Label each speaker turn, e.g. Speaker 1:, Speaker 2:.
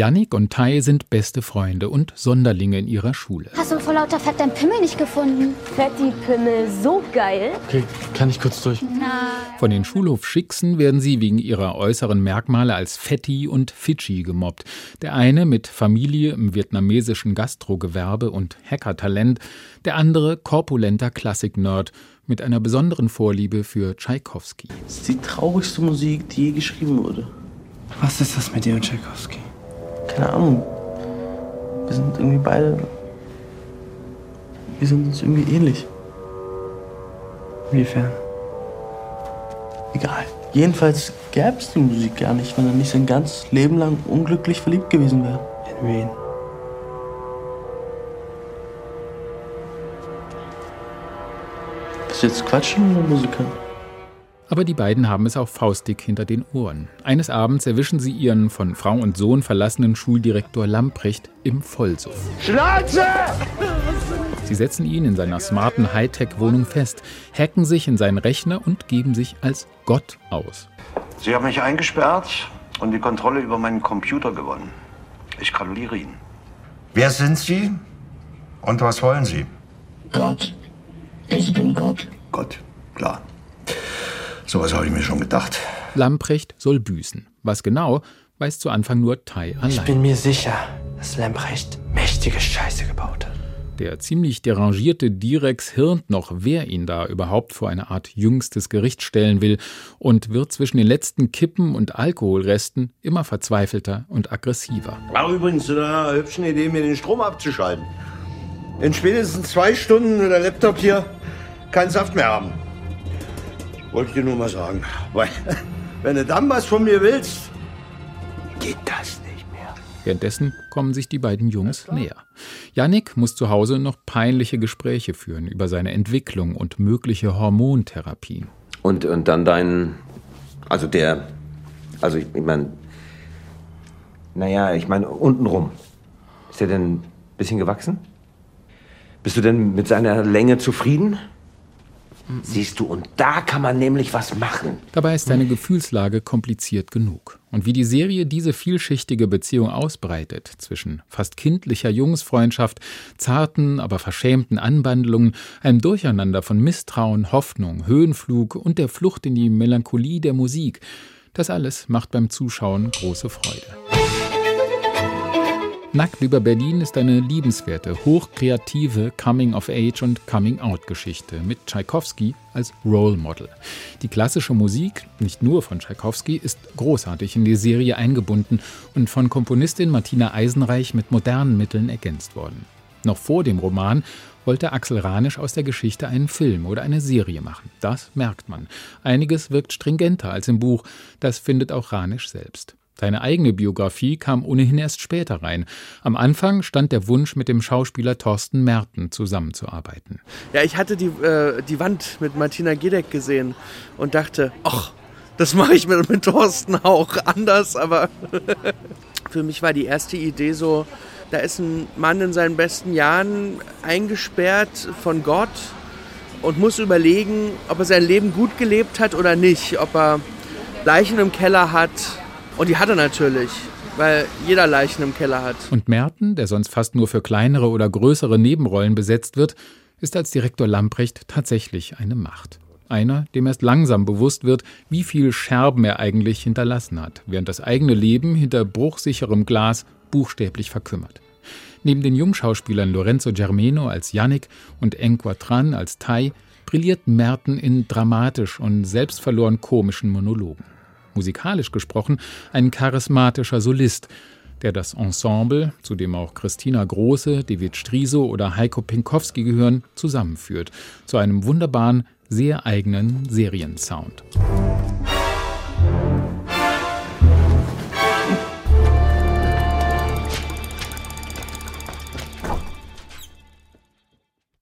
Speaker 1: Yannick und Tai sind beste Freunde und Sonderlinge in ihrer Schule.
Speaker 2: Hast du vor lauter Fett deinen Pimmel nicht gefunden?
Speaker 3: Fetti-Pimmel, so geil.
Speaker 4: Okay, kann ich kurz durch?
Speaker 2: Na.
Speaker 1: Von den Schulhof-Schicksen werden sie wegen ihrer äußeren Merkmale als Fetti und Fidschi gemobbt. Der eine mit Familie im vietnamesischen Gastrogewerbe und Hackertalent, der andere korpulenter Klassik-Nerd mit einer besonderen Vorliebe für Tschaikowski.
Speaker 4: Das ist die traurigste Musik, die je geschrieben wurde.
Speaker 5: Was ist das mit dir und Tchaikovsky?
Speaker 4: Keine Ahnung. Wir sind irgendwie beide. Wir sind uns irgendwie ähnlich.
Speaker 5: Inwiefern?
Speaker 4: Egal. Jedenfalls gäbe es die Musik gar nicht, wenn er nicht sein ganzes Leben lang unglücklich verliebt gewesen wäre.
Speaker 5: In wen?
Speaker 4: Bist du jetzt quatschen oder Musiker?
Speaker 1: Aber die beiden haben es auch faustdick hinter den Ohren. Eines Abends erwischen sie ihren von Frau und Sohn verlassenen Schuldirektor Lamprecht im Vollsuff.
Speaker 6: Schnauze!
Speaker 1: Sie setzen ihn in seiner smarten Hightech-Wohnung fest, hacken sich in seinen Rechner und geben sich als Gott aus.
Speaker 6: Sie haben mich eingesperrt und die Kontrolle über meinen Computer gewonnen. Ich gratuliere Ihnen.
Speaker 7: Wer sind Sie und was wollen Sie?
Speaker 8: Gott. Ich bin Gott.
Speaker 7: Gott, klar. Sowas habe ich mir schon gedacht.
Speaker 1: Lamprecht soll büßen. Was genau, weiß zu Anfang nur Tai allein.
Speaker 5: Ich bin mir sicher, dass Lamprecht mächtige Scheiße gebaut hat.
Speaker 1: Der ziemlich derangierte Direx hirnt noch, wer ihn da überhaupt vor eine Art jüngstes Gericht stellen will und wird zwischen den letzten Kippen und Alkoholresten immer verzweifelter und aggressiver.
Speaker 6: War übrigens zu einer hübschen Idee, mir den Strom abzuschalten. In spätestens zwei Stunden wird der Laptop hier keinen Saft mehr haben. Wollte ich dir nur mal sagen. Weil, wenn du dann was von mir willst, geht das nicht mehr.
Speaker 1: Währenddessen kommen sich die beiden Jungs näher. Yannick muss zu Hause noch peinliche Gespräche führen über seine Entwicklung und mögliche Hormontherapien.
Speaker 9: Und, und dann dein, also der, also ich, ich meine, naja, ich meine untenrum. Ist der denn ein bisschen gewachsen? Bist du denn mit seiner Länge zufrieden? Siehst du, und da kann man nämlich was machen.
Speaker 1: Dabei ist seine Gefühlslage kompliziert genug. Und wie die Serie diese vielschichtige Beziehung ausbreitet, zwischen fast kindlicher Jungsfreundschaft, zarten, aber verschämten Anwandlungen, einem Durcheinander von Misstrauen, Hoffnung, Höhenflug und der Flucht in die Melancholie der Musik, das alles macht beim Zuschauen große Freude. Nackt über Berlin ist eine liebenswerte, hochkreative Coming-of-Age- und Coming-out-Geschichte mit Tschaikowski als Role Model. Die klassische Musik, nicht nur von Tschaikowski, ist großartig in die Serie eingebunden und von Komponistin Martina Eisenreich mit modernen Mitteln ergänzt worden. Noch vor dem Roman wollte Axel Ranisch aus der Geschichte einen Film oder eine Serie machen. Das merkt man. Einiges wirkt stringenter als im Buch. Das findet auch Ranisch selbst. Seine eigene Biografie kam ohnehin erst später rein. Am Anfang stand der Wunsch, mit dem Schauspieler Thorsten Merten zusammenzuarbeiten.
Speaker 10: Ja, ich hatte die, äh, die Wand mit Martina Gedeck gesehen und dachte, ach, das mache ich mit, mit Thorsten auch anders, aber für mich war die erste Idee so, da ist ein Mann in seinen besten Jahren eingesperrt von Gott und muss überlegen, ob er sein Leben gut gelebt hat oder nicht, ob er Leichen im Keller hat, und die hat er natürlich, weil jeder Leichen im Keller hat.
Speaker 1: Und Merten, der sonst fast nur für kleinere oder größere Nebenrollen besetzt wird, ist als Direktor Lamprecht tatsächlich eine Macht. Einer, dem erst langsam bewusst wird, wie viel Scherben er eigentlich hinterlassen hat, während das eigene Leben hinter bruchsicherem Glas buchstäblich verkümmert. Neben den Jungschauspielern Lorenzo Germeno als Yannick und Enquatran als Tai brilliert Merten in dramatisch und selbstverloren komischen Monologen musikalisch gesprochen, ein charismatischer Solist, der das Ensemble, zu dem auch Christina Große, David Striso oder Heiko Pinkowski gehören, zusammenführt, zu einem wunderbaren, sehr eigenen Seriensound.